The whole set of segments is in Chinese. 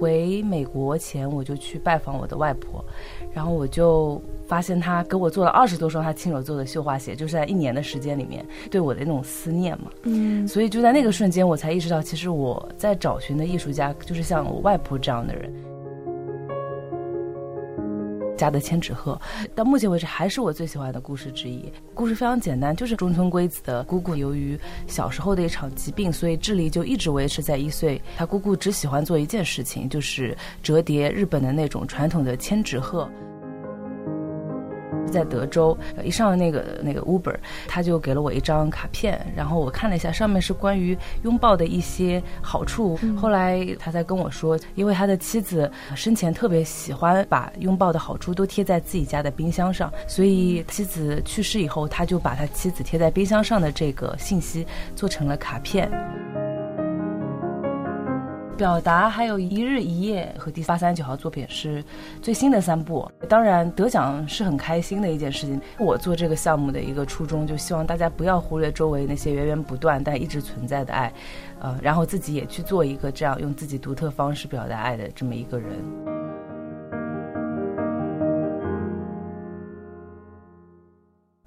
回美国前，我就去拜访我的外婆，然后我就发现她给我做了二十多双她亲手做的绣花鞋，就是在一年的时间里面对我的那种思念嘛。嗯，所以就在那个瞬间，我才意识到，其实我在找寻的艺术家就是像我外婆这样的人。家的千纸鹤，到目前为止还是我最喜欢的故事之一。故事非常简单，就是中村圭子的姑姑由于小时候的一场疾病，所以智力就一直维持在一岁。她姑姑只喜欢做一件事情，就是折叠日本的那种传统的千纸鹤。在德州，一上那个那个 Uber，他就给了我一张卡片，然后我看了一下，上面是关于拥抱的一些好处。后来他才跟我说，因为他的妻子生前特别喜欢把拥抱的好处都贴在自己家的冰箱上，所以妻子去世以后，他就把他妻子贴在冰箱上的这个信息做成了卡片。表达还有一日一夜和第八三九号作品是最新的三部，当然得奖是很开心的一件事情。我做这个项目的一个初衷，就希望大家不要忽略周围那些源源不断但一直存在的爱，呃，然后自己也去做一个这样用自己独特方式表达爱的这么一个人。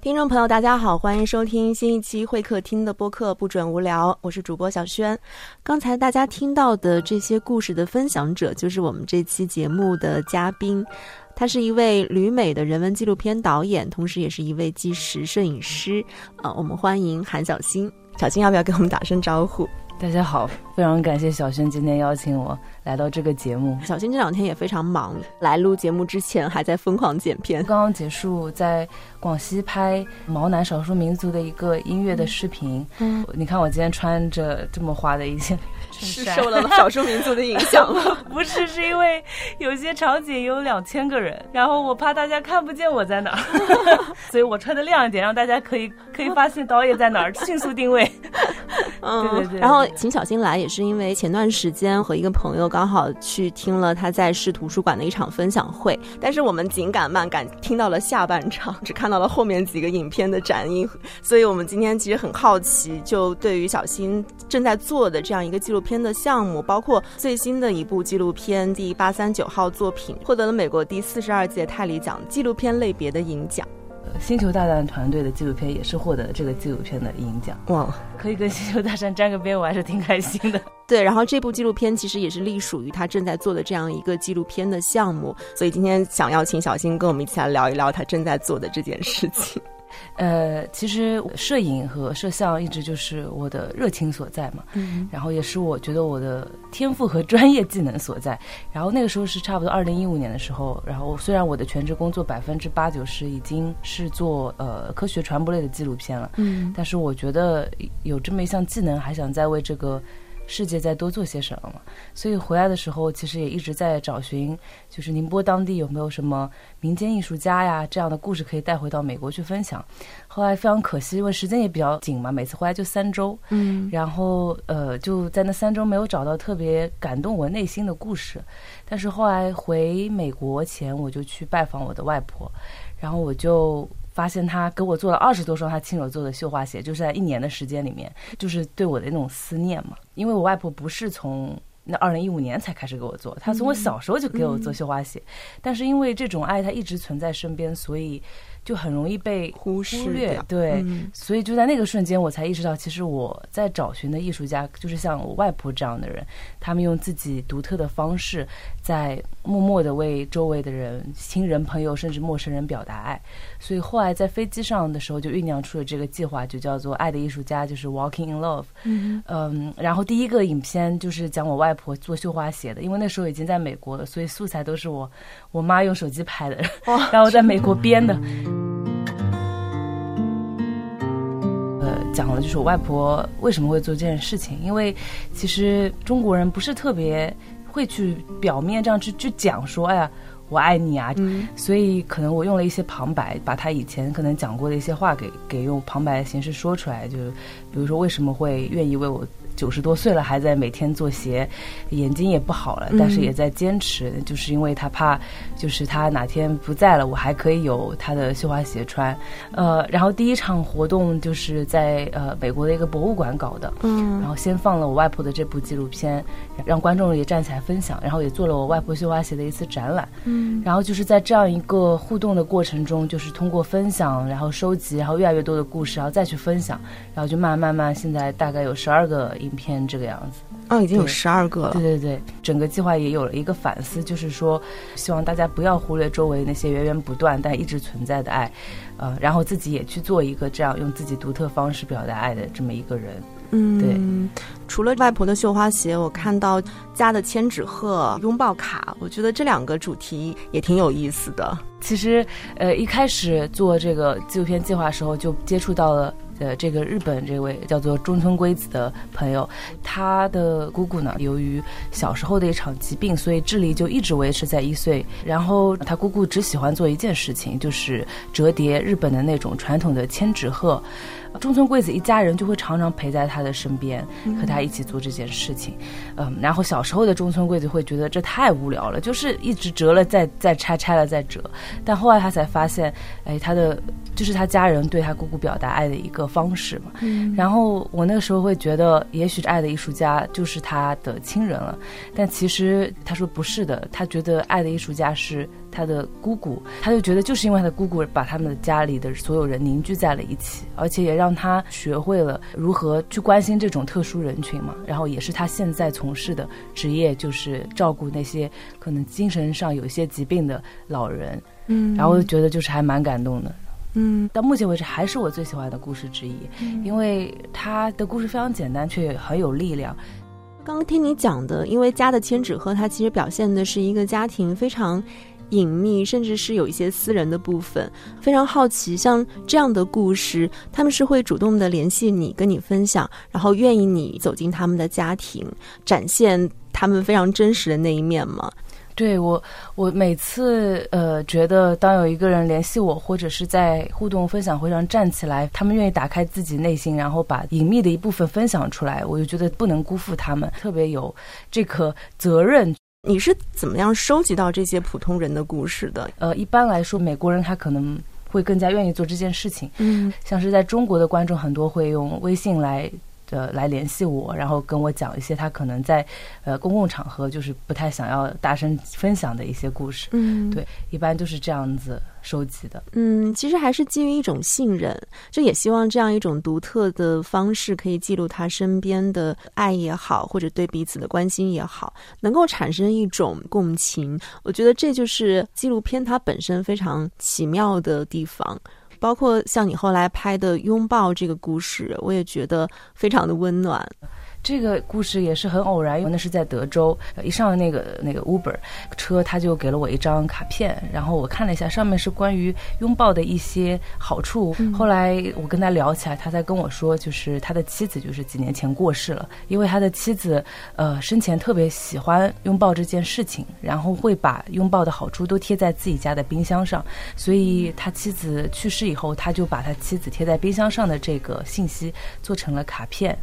听众朋友，大家好，欢迎收听新一期会客厅的播客《不准无聊》，我是主播小轩。刚才大家听到的这些故事的分享者，就是我们这期节目的嘉宾。他是一位旅美的人文纪录片导演，同时也是一位纪实摄影师。啊，我们欢迎韩小新。小新要不要跟我们打声招呼？大家好，非常感谢小轩今天邀请我来到这个节目。小轩这两天也非常忙，来录节目之前还在疯狂剪片。刚刚结束在广西拍毛南少数民族的一个音乐的视频。嗯，你看我今天穿着这么花的一件。是受了少数民族的影响吗？不是，是因为有些场景有两千个人，然后我怕大家看不见我在哪儿，所以我穿的亮一点，让大家可以可以发现导演在哪儿，迅速定位。嗯，对对对。然后请小新来也是因为前段时间和一个朋友刚好去听了他在市图书馆的一场分享会，但是我们紧赶慢赶听到了下半场，只看到了后面几个影片的展映，所以我们今天其实很好奇，就对于小新正在做的这样一个纪录。片的项目包括最新的一部纪录片第八三九号作品，获得了美国第四十二届泰里奖纪录片类别的银奖。星球大战团队的纪录片也是获得了这个纪录片的银奖。哇，可以跟星球大战沾个边，我还是挺开心的。对，然后这部纪录片其实也是隶属于他正在做的这样一个纪录片的项目，所以今天想要请小新跟我们一起来聊一聊他正在做的这件事情。呃，其实摄影和摄像一直就是我的热情所在嘛，嗯，然后也是我觉得我的天赋和专业技能所在。然后那个时候是差不多二零一五年的时候，然后虽然我的全职工作百分之八九十已经是做呃科学传播类的纪录片了，嗯，但是我觉得有这么一项技能，还想再为这个。世界再多做些什么嘛？所以回来的时候，其实也一直在找寻，就是宁波当地有没有什么民间艺术家呀这样的故事可以带回到美国去分享。后来非常可惜，因为时间也比较紧嘛，每次回来就三周，嗯，然后呃就在那三周没有找到特别感动我内心的故事。但是后来回美国前，我就去拜访我的外婆，然后我就。发现他给我做了二十多双他亲手做的绣花鞋，就是在一年的时间里面，就是对我的那种思念嘛。因为我外婆不是从那二零一五年才开始给我做，她从我小时候就给我做绣花鞋，但是因为这种爱，她一直存在身边，所以。就很容易被忽略，对，所以就在那个瞬间，我才意识到，其实我在找寻的艺术家，就是像我外婆这样的人，他们用自己独特的方式，在默默的为周围的人、亲人、朋友，甚至陌生人表达爱。所以后来在飞机上的时候，就酝酿出了这个计划，就叫做《爱的艺术家》，就是 Walking in Love。嗯嗯，然后第一个影片就是讲我外婆做绣花鞋的，因为那时候已经在美国了，所以素材都是我我妈用手机拍的，然后在美国编的。呃，讲了就是我外婆为什么会做这件事情，因为其实中国人不是特别会去表面这样去去讲说，哎呀，我爱你啊，所以可能我用了一些旁白，把他以前可能讲过的一些话给给用旁白的形式说出来，就比如说为什么会愿意为我。九十多岁了，还在每天做鞋，眼睛也不好了，但是也在坚持，就是因为他怕，就是他哪天不在了，我还可以有他的绣花鞋穿。呃，然后第一场活动就是在呃美国的一个博物馆搞的，嗯，然后先放了我外婆的这部纪录片，让观众也站起来分享，然后也做了我外婆绣花鞋的一次展览，嗯，然后就是在这样一个互动的过程中，就是通过分享，然后收集，然后越来越多的故事，然后再去分享，然后就慢慢慢，现在大概有十二个影片这个样子，哦，已经有十二个了，对对对，整个计划也有了一个反思，就是说希望大家不要忽略周围那些源源不断但一直存在的爱。呃，然后自己也去做一个这样用自己独特方式表达爱的这么一个人。嗯，对。除了外婆的绣花鞋，我看到家的千纸鹤、拥抱卡，我觉得这两个主题也挺有意思的。其实，呃，一开始做这个纪录片计划的时候，就接触到了。呃，这个日本这位叫做中村圭子的朋友，他的姑姑呢，由于小时候的一场疾病，所以智力就一直维持在一岁。然后他姑姑只喜欢做一件事情，就是折叠日本的那种传统的千纸鹤。中村贵子一家人就会常常陪在他的身边，和他一起做这件事情。嗯，然后小时候的中村贵子会觉得这太无聊了，就是一直折了再再拆，拆了再折。但后来他才发现，哎，他的就是他家人对他姑姑表达爱的一个方式嘛。嗯。然后我那个时候会觉得，也许爱的艺术家就是他的亲人了。但其实他说不是的，他觉得爱的艺术家是。他的姑姑，他就觉得就是因为他的姑姑把他们的家里的所有人凝聚在了一起，而且也让他学会了如何去关心这种特殊人群嘛。然后也是他现在从事的职业，就是照顾那些可能精神上有一些疾病的老人。嗯，然后我就觉得就是还蛮感动的。嗯，到目前为止还是我最喜欢的故事之一，因为他的故事非常简单，却很有力量。刚刚听你讲的，因为家的千纸鹤，它其实表现的是一个家庭非常。隐秘，甚至是有一些私人的部分，非常好奇，像这样的故事，他们是会主动的联系你，跟你分享，然后愿意你走进他们的家庭，展现他们非常真实的那一面吗？对我，我每次呃觉得，当有一个人联系我，或者是在互动分享会上站起来，他们愿意打开自己内心，然后把隐秘的一部分分享出来，我就觉得不能辜负他们，特别有这个责任。你是怎么样收集到这些普通人的故事的？呃，一般来说，美国人他可能会更加愿意做这件事情。嗯，像是在中国的观众很多会用微信来。呃，来联系我，然后跟我讲一些他可能在呃公共场合就是不太想要大声分享的一些故事。嗯，对，一般就是这样子收集的。嗯，其实还是基于一种信任，就也希望这样一种独特的方式可以记录他身边的爱也好，或者对彼此的关心也好，能够产生一种共情。我觉得这就是纪录片它本身非常奇妙的地方。包括像你后来拍的拥抱这个故事，我也觉得非常的温暖。这个故事也是很偶然，因为那是在德州，一上那个那个 Uber 车，他就给了我一张卡片，然后我看了一下，上面是关于拥抱的一些好处。后来我跟他聊起来，他才跟我说，就是他的妻子就是几年前过世了，因为他的妻子呃生前特别喜欢拥抱这件事情，然后会把拥抱的好处都贴在自己家的冰箱上，所以他妻子去世以后，他就把他妻子贴在冰箱上的这个信息做成了卡片，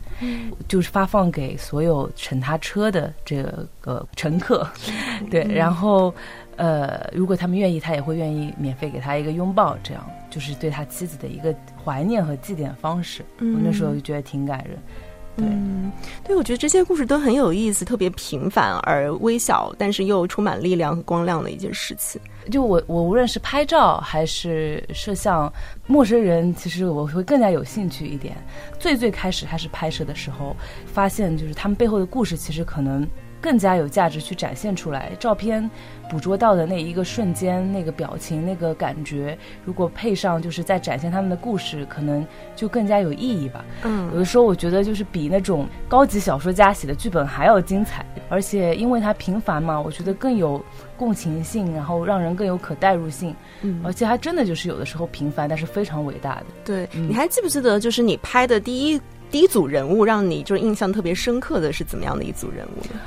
就是发。放给所有乘他车的这个乘客，对，然后，呃，如果他们愿意，他也会愿意免费给他一个拥抱，这样就是对他妻子的一个怀念和祭奠方式。我那时候就觉得挺感人。嗯，对，我觉得这些故事都很有意思，特别平凡而微小，但是又充满力量和光亮的一件事情。就我，我无论是拍照还是摄像，陌生人其实我会更加有兴趣一点。最最开始开始拍摄的时候，发现就是他们背后的故事，其实可能。更加有价值去展现出来，照片捕捉到的那一个瞬间，那个表情，那个感觉，如果配上就是在展现他们的故事，可能就更加有意义吧。嗯，有的时候我觉得就是比那种高级小说家写的剧本还要精彩，而且因为它平凡嘛，我觉得更有共情性，然后让人更有可代入性。嗯，而且还真的就是有的时候平凡，但是非常伟大的。对，你还记不记得就是你拍的第一第一组人物，让你就是印象特别深刻的是怎么样的一组人物呢？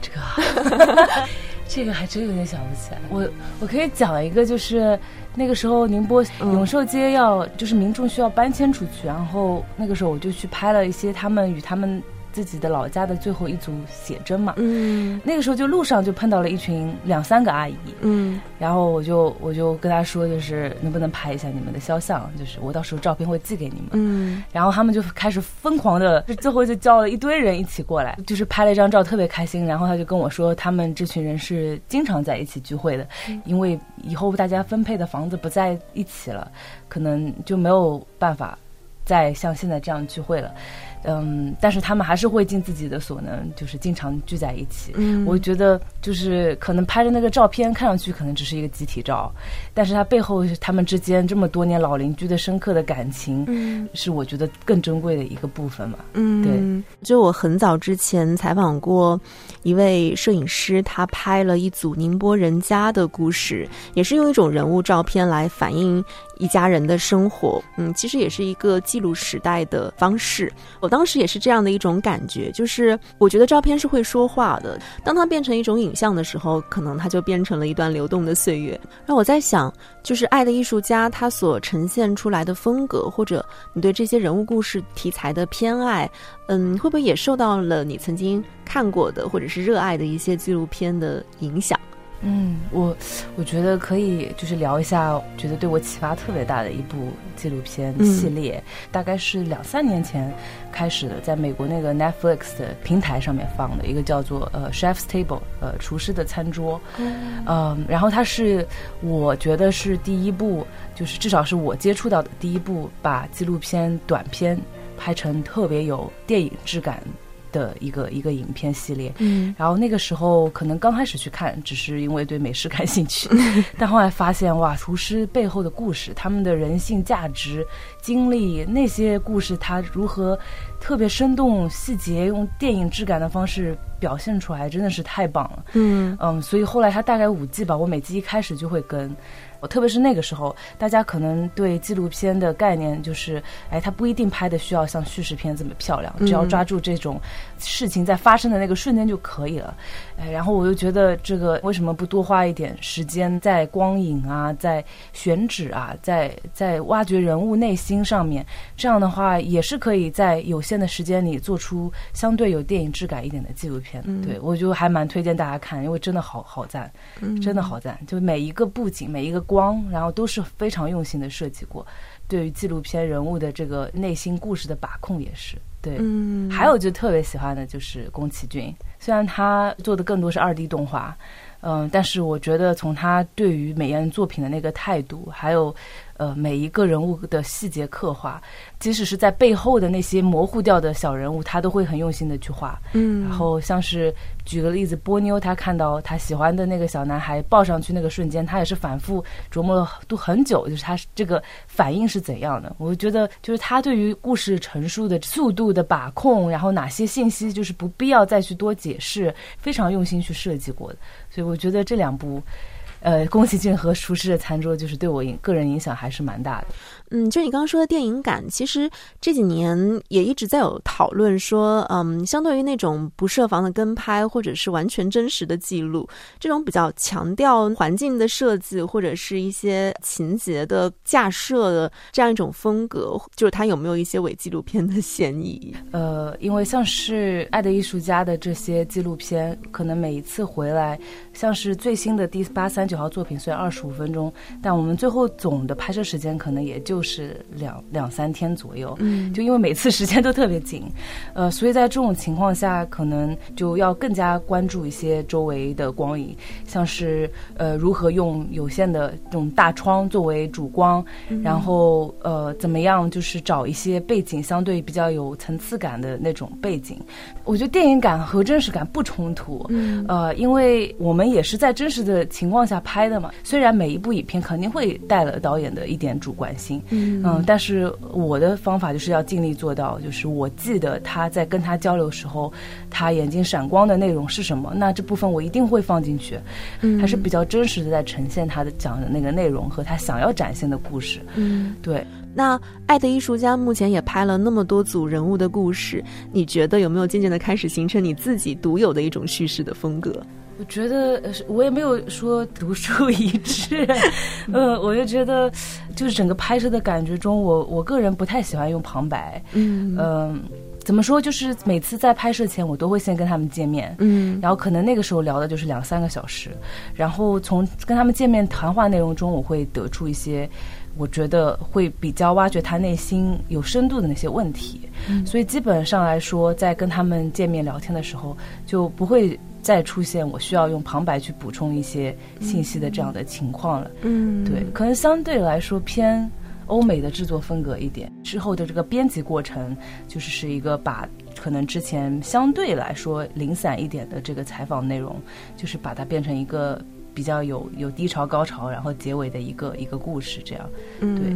这个，这个还真有点想不起来。我我可以讲一个，就是那个时候宁波永寿街要，就是民众需要搬迁出去，然后那个时候我就去拍了一些他们与他们。自己的老家的最后一组写真嘛。嗯，那个时候就路上就碰到了一群两三个阿姨。嗯，然后我就我就跟她说，就是能不能拍一下你们的肖像，就是我到时候照片会寄给你们。嗯，然后他们就开始疯狂的，最后就叫了一堆人一起过来，就是拍了一张照，特别开心。然后他就跟我说，他们这群人是经常在一起聚会的，因为以后大家分配的房子不在一起了，可能就没有办法再像现在这样聚会了。嗯，但是他们还是会尽自己的所能，就是经常聚在一起。嗯，我觉得就是可能拍的那个照片看上去可能只是一个集体照，但是它背后他们之间这么多年老邻居的深刻的感情，嗯，是我觉得更珍贵的一个部分嘛。嗯，对。就我很早之前采访过一位摄影师，他拍了一组宁波人家的故事，也是用一种人物照片来反映。一家人的生活，嗯，其实也是一个记录时代的方式。我当时也是这样的一种感觉，就是我觉得照片是会说话的。当它变成一种影像的时候，可能它就变成了一段流动的岁月。那我在想，就是《爱的艺术家》他所呈现出来的风格，或者你对这些人物故事题材的偏爱，嗯，会不会也受到了你曾经看过的或者是热爱的一些纪录片的影响？嗯，我我觉得可以，就是聊一下，觉得对我启发特别大的一部纪录片系列，大概是两三年前开始的，在美国那个 Netflix 的平台上面放的一个叫做呃 Chef's Table，呃厨师的餐桌，嗯，然后它是我觉得是第一部，就是至少是我接触到的第一部把纪录片短片拍成特别有电影质感。的一个一个影片系列，嗯，然后那个时候可能刚开始去看，只是因为对美食感兴趣，但后来发现哇，厨师背后的故事，他们的人性价值、经历那些故事，它如何特别生动、细节，用电影质感的方式表现出来，真的是太棒了，嗯嗯，所以后来他大概五季吧，我每季一开始就会跟。我特别是那个时候，大家可能对纪录片的概念就是，哎，它不一定拍的需要像叙事片这么漂亮，只要抓住这种事情在发生的那个瞬间就可以了。哎，然后我又觉得这个为什么不多花一点时间在光影啊，在选址啊，在在挖掘人物内心上面？这样的话也是可以在有限的时间里做出相对有电影质感一点的纪录片。对我就还蛮推荐大家看，因为真的好好赞，真的好赞，就每一个布景，每一个光。光，然后都是非常用心的设计过，对于纪录片人物的这个内心故事的把控也是对。嗯，还有就特别喜欢的就是宫崎骏，虽然他做的更多是二 D 动画，嗯，但是我觉得从他对于每样作品的那个态度，还有。呃，每一个人物的细节刻画，即使是在背后的那些模糊掉的小人物，他都会很用心的去画。嗯，然后像是举个例子，波妞她看到她喜欢的那个小男孩抱上去那个瞬间，她也是反复琢磨了都很久，就是他这个反应是怎样的。我觉得就是他对于故事陈述的速度的把控，然后哪些信息就是不必要再去多解释，非常用心去设计过的。所以我觉得这两部。呃，宫崎骏和厨师的餐桌就是对我影个人影响还是蛮大的。嗯，就你刚刚说的电影感，其实这几年也一直在有讨论说，嗯，相对于那种不设防的跟拍，或者是完全真实的记录，这种比较强调环境的设计或者是一些情节的架设的这样一种风格，就是它有没有一些伪纪录片的嫌疑？呃，因为像是《爱的艺术家》的这些纪录片，可能每一次回来，像是最新的第八三九号作品，虽然二十五分钟，但我们最后总的拍摄时间可能也就。就是两两三天左右，嗯，就因为每次时间都特别紧，呃，所以在这种情况下，可能就要更加关注一些周围的光影，像是呃如何用有限的这种大窗作为主光，然后呃怎么样就是找一些背景相对比较有层次感的那种背景。我觉得电影感和真实感不冲突，嗯，呃，因为我们也是在真实的情况下拍的嘛，虽然每一部影片肯定会带了导演的一点主观性。嗯但是我的方法就是要尽力做到，就是我记得他在跟他交流时候，他眼睛闪光的内容是什么，那这部分我一定会放进去，嗯，还是比较真实的在呈现他的讲的那个内容和他想要展现的故事，嗯，对。那《爱的艺术家》目前也拍了那么多组人物的故事，你觉得有没有渐渐的开始形成你自己独有的一种叙事的风格？我觉得我也没有说独树一帜，嗯，我就觉得就是整个拍摄的感觉中，我我个人不太喜欢用旁白，嗯。嗯，怎么说，就是每次在拍摄前，我都会先跟他们见面，嗯，然后可能那个时候聊的就是两三个小时，然后从跟他们见面谈话内容中，我会得出一些。我觉得会比较挖掘他内心有深度的那些问题，所以基本上来说，在跟他们见面聊天的时候，就不会再出现我需要用旁白去补充一些信息的这样的情况了。嗯，对，可能相对来说偏欧美的制作风格一点。之后的这个编辑过程，就是是一个把可能之前相对来说零散一点的这个采访内容，就是把它变成一个。比较有有低潮高潮，然后结尾的一个一个故事，这样，对。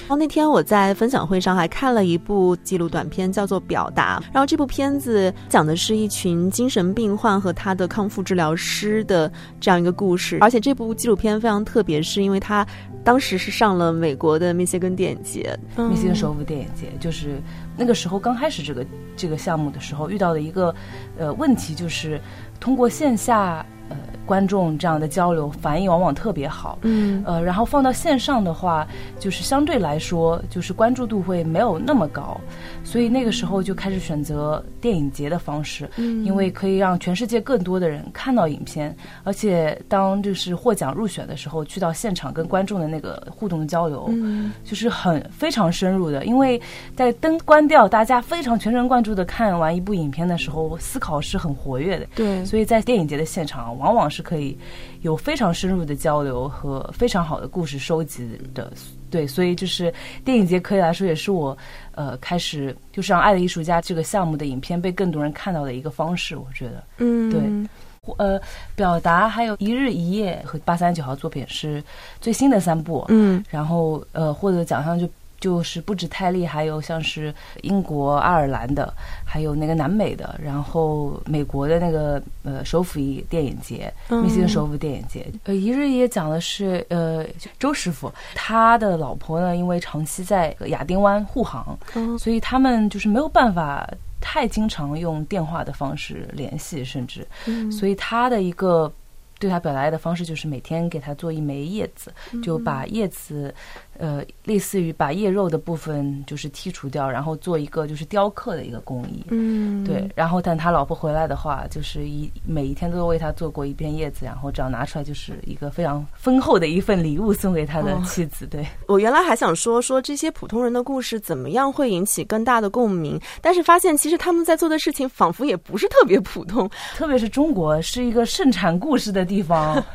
然后那天我在分享会上还看了一部纪录短片，叫做《表达》。然后这部片子讲的是一群精神病患和他的康复治疗师的这样一个故事。而且这部纪录片非常特别，是因为它当时是上了美国的密歇根电影节，密歇根首府电影节。就是那个时候刚开始这个这个项目的时候，遇到的一个呃问题就是通过线下。呃，观众这样的交流反应往往特别好，嗯，呃，然后放到线上的话，就是相对来说，就是关注度会没有那么高，所以那个时候就开始选择电影节的方式，嗯，因为可以让全世界更多的人看到影片，而且当就是获奖入选的时候，去到现场跟观众的那个互动交流，嗯，就是很非常深入的，因为在灯关掉，大家非常全神贯注的看完一部影片的时候，思考是很活跃的，对，所以在电影节的现场。往往是可以有非常深入的交流和非常好的故事收集的，对，所以就是电影节可以来说也是我呃开始就是让《爱的艺术家》这个项目的影片被更多人看到的一个方式，我觉得，嗯，对，呃，表达还有一日一夜和八三九号作品是最新的三部，嗯，然后呃获得奖项就。就是不止泰利，还有像是英国、爱尔兰的，还有那个南美的，然后美国的那个呃首府电影节，密歇根首府电影节。呃，一日也讲的是呃周师傅，他的老婆呢，因为长期在亚丁湾护航，所以他们就是没有办法太经常用电话的方式联系，甚至，所以他的一个对他表达爱的方式就是每天给他做一枚叶子，就把叶子。呃，类似于把叶肉的部分就是剔除掉，然后做一个就是雕刻的一个工艺。嗯，对。然后，但他老婆回来的话，就是一每一天都为他做过一片叶子，然后只要拿出来就是一个非常丰厚的一份礼物送给他的妻子。对我原来还想说说这些普通人的故事怎么样会引起更大的共鸣，但是发现其实他们在做的事情仿佛也不是特别普通，特别是中国是一个盛产故事的地方。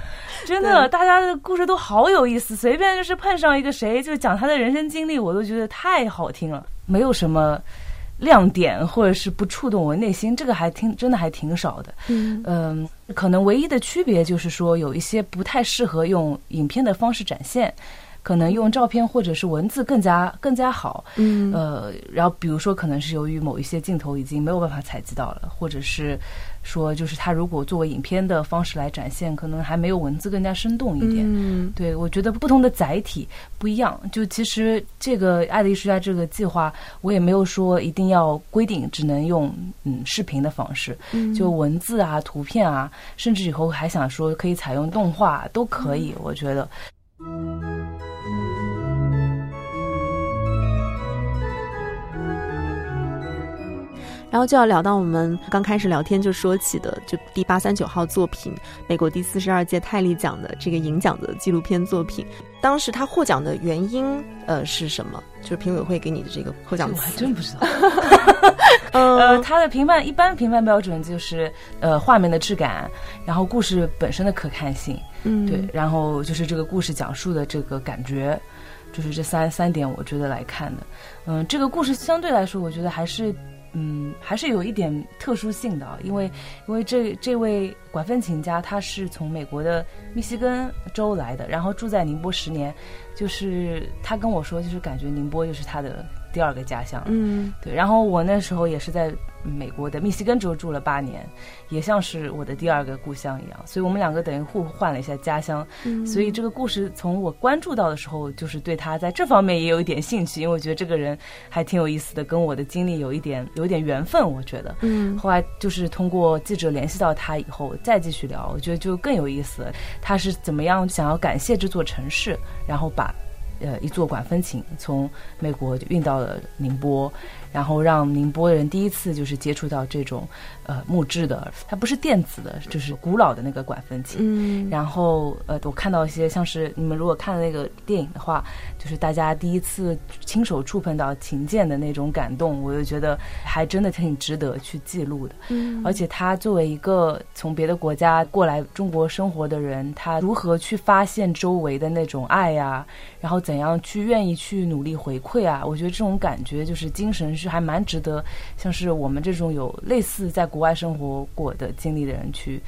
真的，大家的故事都好有意思，随便就是碰上一个谁，就讲他的人生经历，我都觉得太好听了。没有什么亮点，或者是不触动我内心，这个还挺真的还挺少的。嗯，可能唯一的区别就是说，有一些不太适合用影片的方式展现，可能用照片或者是文字更加更加好。嗯，呃，然后比如说，可能是由于某一些镜头已经没有办法采集到了，或者是。说就是它如果作为影片的方式来展现，可能还没有文字更加生动一点。嗯，对我觉得不同的载体不一样。就其实这个爱的艺术家这个计划，我也没有说一定要规定只能用嗯视频的方式，就文字啊、图片啊，甚至以后还想说可以采用动画都可以。我觉得。然后就要聊到我们刚开始聊天就说起的，就第八三九号作品，美国第四十二届泰利奖的这个银奖的纪录片作品。当时他获奖的原因，呃，是什么？就是评委会给你的这个获奖，我还真不知道。呃，他的评判一般评判标准就是呃画面的质感，然后故事本身的可看性，嗯，对，然后就是这个故事讲述的这个感觉，就是这三三点，我觉得来看的。嗯，这个故事相对来说，我觉得还是。嗯，还是有一点特殊性的啊，因为因为这这位管风琴家他是从美国的密西根州来的，然后住在宁波十年，就是他跟我说，就是感觉宁波就是他的第二个家乡。嗯，对，然后我那时候也是在。美国的密西根州住了八年，也像是我的第二个故乡一样，所以我们两个等于互换了一下家乡。嗯所以这个故事从我关注到的时候，就是对他在这方面也有一点兴趣，因为我觉得这个人还挺有意思的，跟我的经历有一点有一点缘分。我觉得，嗯，后来就是通过记者联系到他以后，再继续聊，我觉得就更有意思。他是怎么样想要感谢这座城市，然后把。呃，一座管风琴从美国运到了宁波，然后让宁波人第一次就是接触到这种呃木质的，它不是电子的，就是古老的那个管风琴。嗯，然后呃，我看到一些像是你们如果看那个电影的话，就是大家第一次亲手触碰到琴键的那种感动，我就觉得还真的挺值得去记录的。嗯，而且他作为一个从别的国家过来中国生活的人，他如何去发现周围的那种爱呀，然后怎样去愿意去努力回馈啊？我觉得这种感觉就是精神是还蛮值得，像是我们这种有类似在国外生活过的经历的人去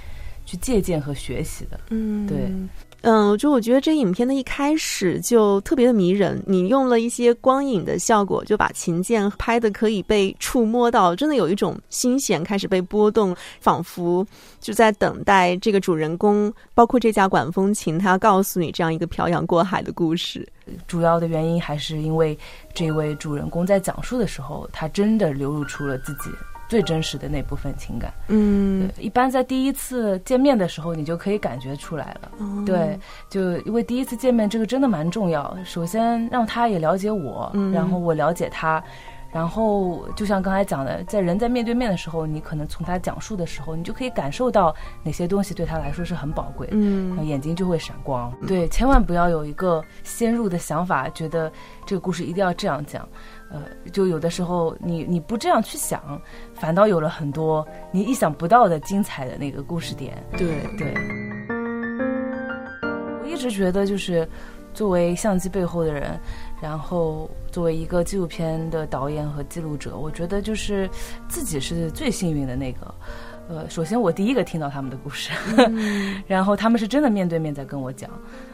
去借鉴和学习的。嗯，对。嗯，就我觉得这影片的一开始就特别的迷人，你用了一些光影的效果，就把琴键拍的可以被触摸到，真的有一种心弦开始被波动，仿佛就在等待这个主人公，包括这架管风琴，他告诉你这样一个漂洋过海的故事。主要的原因还是因为这位主人公在讲述的时候，他真的流露出了自己。最真实的那部分情感，嗯，一般在第一次见面的时候，你就可以感觉出来了。对，就因为第一次见面这个真的蛮重要。首先让他也了解我，然后我了解他，然后就像刚才讲的，在人在面对面的时候，你可能从他讲述的时候，你就可以感受到哪些东西对他来说是很宝贵，嗯，眼睛就会闪光。对，千万不要有一个先入的想法，觉得这个故事一定要这样讲。呃，就有的时候你你不这样去想，反倒有了很多你意想不到的精彩的那个故事点。对对，我一直觉得就是作为相机背后的人，然后作为一个纪录片的导演和记录者，我觉得就是自己是最幸运的那个。呃，首先我第一个听到他们的故事，然后他们是真的面对面在跟我讲。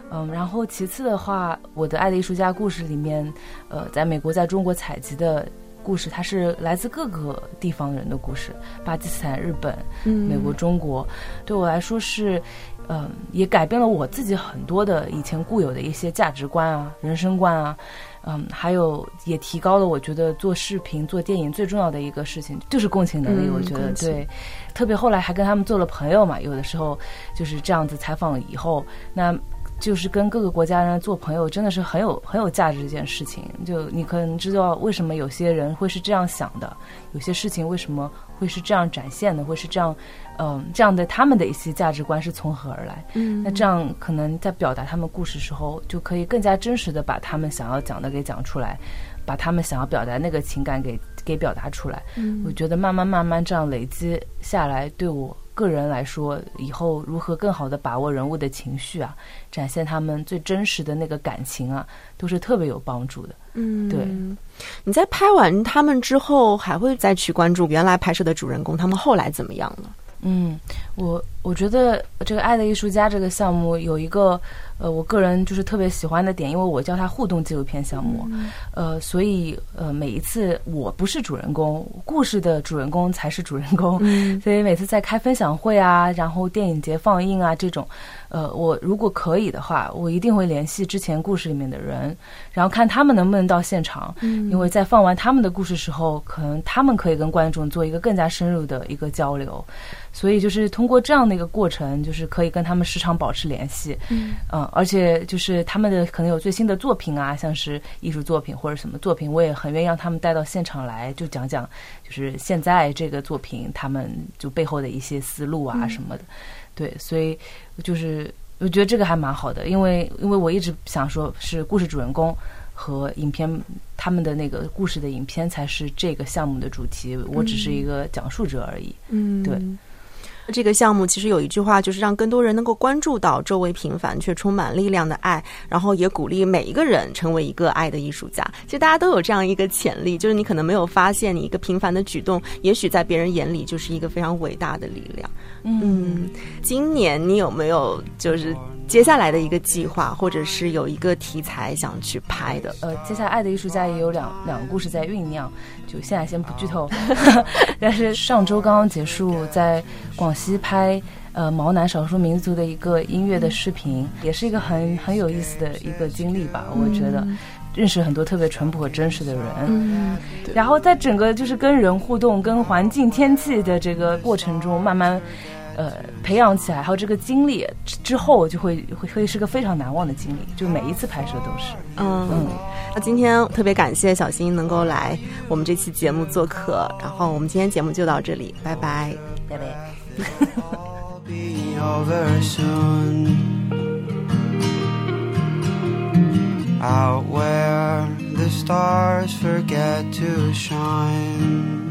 嗯，然后其次的话，我的《爱的艺术家》故事里面，呃，在美国、在中国采集的故事，它是来自各个地方人的故事，巴基斯坦、日本、美国、中国，对我来说是，嗯，也改变了我自己很多的以前固有的一些价值观啊、人生观啊，嗯，还有也提高了我觉得做视频、做电影最重要的一个事情就是共情能力，我觉得对，特别后来还跟他们做了朋友嘛，有的时候就是这样子采访以后，那。就是跟各个国家人做朋友，真的是很有很有价值的一件事情。就你可能知道为什么有些人会是这样想的，有些事情为什么会是这样展现的，会是这样，嗯，这样的他们的一些价值观是从何而来？嗯，那这样可能在表达他们故事时候，就可以更加真实的把他们想要讲的给讲出来，把他们想要表达那个情感给给表达出来。嗯，我觉得慢慢慢慢这样累积下来，对我。个人来说，以后如何更好的把握人物的情绪啊，展现他们最真实的那个感情啊，都是特别有帮助的。嗯，对。你在拍完他们之后，还会再去关注原来拍摄的主人公，他们后来怎么样了？嗯，我我觉得这个《爱的艺术家》这个项目有一个呃，我个人就是特别喜欢的点，因为我叫它互动纪录片项目，呃，所以呃，每一次我不是主人公，故事的主人公才是主人公，所以每次在开分享会啊，然后电影节放映啊这种。呃，我如果可以的话，我一定会联系之前故事里面的人，然后看他们能不能到现场。嗯，因为在放完他们的故事时候，可能他们可以跟观众做一个更加深入的一个交流，所以就是通过这样的一个过程，就是可以跟他们时常保持联系。嗯，嗯，而且就是他们的可能有最新的作品啊，像是艺术作品或者什么作品，我也很愿意让他们带到现场来，就讲讲就是现在这个作品他们就背后的一些思路啊什么的。对，所以就是我觉得这个还蛮好的，因为因为我一直想说是故事主人公和影片他们的那个故事的影片才是这个项目的主题，我只是一个讲述者而已。嗯，对。这个项目其实有一句话，就是让更多人能够关注到周围平凡却充满力量的爱，然后也鼓励每一个人成为一个爱的艺术家。其实大家都有这样一个潜力，就是你可能没有发现，你一个平凡的举动，也许在别人眼里就是一个非常伟大的力量。嗯，今年你有没有就是接下来的一个计划，或者是有一个题材想去拍的？呃，接下来《爱的艺术家》也有两两个故事在酝酿，就现在先不剧透。但是上周刚刚结束，在广西拍呃毛南少数民族的一个音乐的视频，也是一个很很有意思的一个经历吧。我觉得认识很多特别淳朴和真实的人，嗯，然后在整个就是跟人互动、跟环境、天气的这个过程中，慢慢。呃培养起来，还有这个经历之后，就会会会是个非常难忘的经历。就每一次拍摄都是。嗯嗯。那今天特别感谢小新能够来我们这期节目做客，然后我们今天节目就到这里，拜拜，拜拜。Out where the stars forget to shine.